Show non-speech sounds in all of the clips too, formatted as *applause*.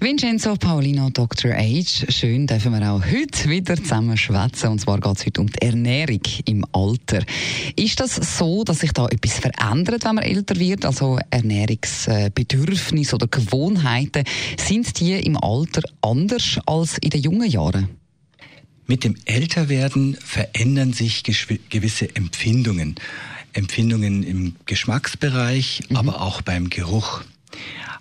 Vincenzo Paulino, Dr. Age. Schön dürfen wir auch heute wieder zusammen schwätzen. Und zwar geht es heute um die Ernährung im Alter. Ist das so, dass sich da etwas verändert, wenn man älter wird? Also Ernährungsbedürfnisse oder Gewohnheiten, sind die im Alter anders als in den jungen Jahren? Mit dem Älterwerden verändern sich gewisse Empfindungen. Empfindungen im Geschmacksbereich, mhm. aber auch beim Geruch.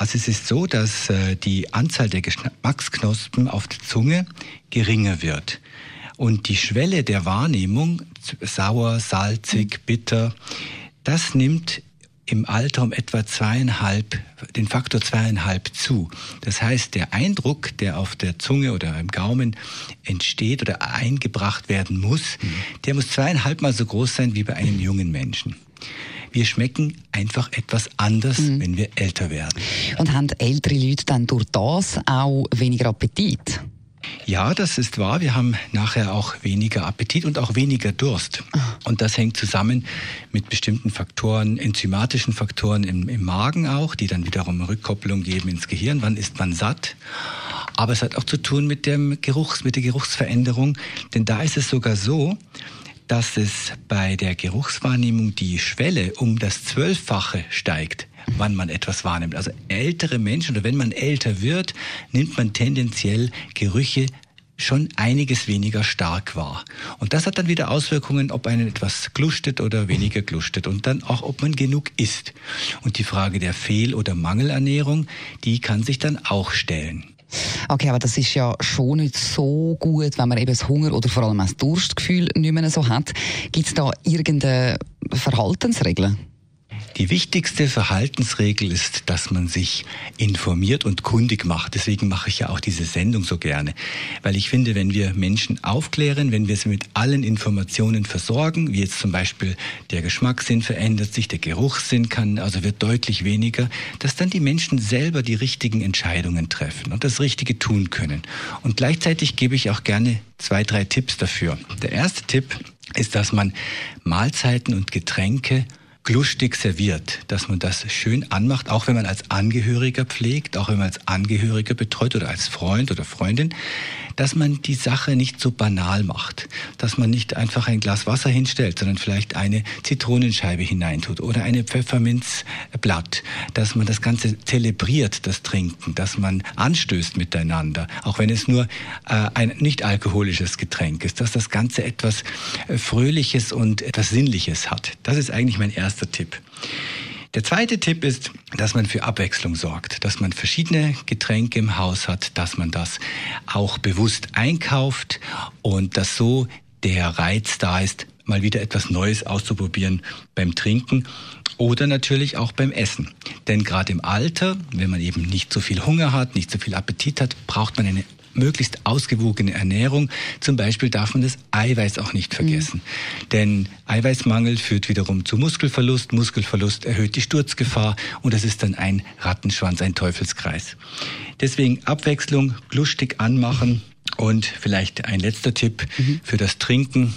Also es ist so, dass äh, die Anzahl der Geschmacksknospen auf der Zunge geringer wird. Und die Schwelle der Wahrnehmung, sauer, salzig, bitter, das nimmt im Alter um etwa zweieinhalb, den Faktor zweieinhalb zu. Das heißt, der Eindruck, der auf der Zunge oder im Gaumen entsteht oder eingebracht werden muss, mhm. der muss zweieinhalb mal so groß sein wie bei einem jungen Menschen wir schmecken einfach etwas anders, mhm. wenn wir älter werden. Und haben ältere Leute dann durch das auch weniger Appetit? Ja, das ist wahr. Wir haben nachher auch weniger Appetit und auch weniger Durst. Ah. Und das hängt zusammen mit bestimmten Faktoren, enzymatischen Faktoren im, im Magen auch, die dann wiederum Rückkopplung geben ins Gehirn. Wann ist man satt? Aber es hat auch zu tun mit dem Geruchs, mit der Geruchsveränderung. Denn da ist es sogar so, dass es bei der Geruchswahrnehmung die Schwelle um das Zwölffache steigt wann man etwas wahrnimmt. Also ältere Menschen oder wenn man älter wird, nimmt man tendenziell Gerüche schon einiges weniger stark wahr. Und das hat dann wieder Auswirkungen, ob einen etwas glustet oder weniger glustet und dann auch, ob man genug isst. Und die Frage der Fehl- oder Mangelernährung, die kann sich dann auch stellen. Okay, aber das ist ja schon nicht so gut, wenn man eben das Hunger oder vor allem das Durstgefühl nicht mehr so hat. Gibt es da irgendeine Verhaltensregeln? Die wichtigste Verhaltensregel ist, dass man sich informiert und kundig macht. Deswegen mache ich ja auch diese Sendung so gerne. Weil ich finde, wenn wir Menschen aufklären, wenn wir sie mit allen Informationen versorgen, wie jetzt zum Beispiel der Geschmackssinn verändert sich, der Geruchssinn kann, also wird deutlich weniger, dass dann die Menschen selber die richtigen Entscheidungen treffen und das Richtige tun können. Und gleichzeitig gebe ich auch gerne zwei, drei Tipps dafür. Der erste Tipp ist, dass man Mahlzeiten und Getränke lustig serviert, dass man das schön anmacht, auch wenn man als Angehöriger pflegt, auch wenn man als Angehöriger betreut oder als Freund oder Freundin, dass man die Sache nicht so banal macht, dass man nicht einfach ein Glas Wasser hinstellt, sondern vielleicht eine Zitronenscheibe hineintut oder eine Pfefferminzblatt, dass man das Ganze zelebriert, das Trinken, dass man anstößt miteinander, auch wenn es nur äh, ein nicht alkoholisches Getränk ist, dass das Ganze etwas äh, Fröhliches und etwas Sinnliches hat. Das ist eigentlich mein erster Tipp. Der zweite Tipp ist, dass man für Abwechslung sorgt, dass man verschiedene Getränke im Haus hat, dass man das auch bewusst einkauft und dass so der Reiz da ist, mal wieder etwas Neues auszuprobieren beim Trinken oder natürlich auch beim Essen. Denn gerade im Alter, wenn man eben nicht so viel Hunger hat, nicht so viel Appetit hat, braucht man eine möglichst ausgewogene Ernährung. Zum Beispiel darf man das Eiweiß auch nicht vergessen. Mhm. Denn Eiweißmangel führt wiederum zu Muskelverlust. Muskelverlust erhöht die Sturzgefahr und das ist dann ein Rattenschwanz, ein Teufelskreis. Deswegen Abwechslung, lustig anmachen. Und vielleicht ein letzter Tipp mhm. für das Trinken.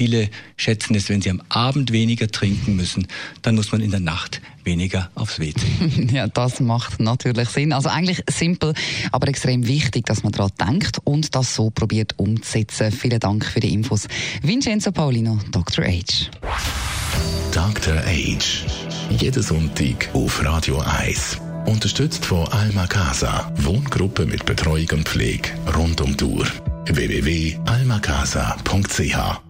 Viele schätzen es, wenn sie am Abend weniger trinken müssen, dann muss man in der Nacht weniger aufs WC. *laughs* ja, das macht natürlich Sinn. Also eigentlich simpel, aber extrem wichtig, dass man daran denkt und das so probiert umzusetzen. Vielen Dank für die Infos. Vincenzo Paulino, Dr. H. Dr. H. Jeden Sonntag auf Radio 1. Unterstützt von Alma Casa. Wohngruppe mit Betreuung und Pflege rund um die Uhr. www.almacasa.ch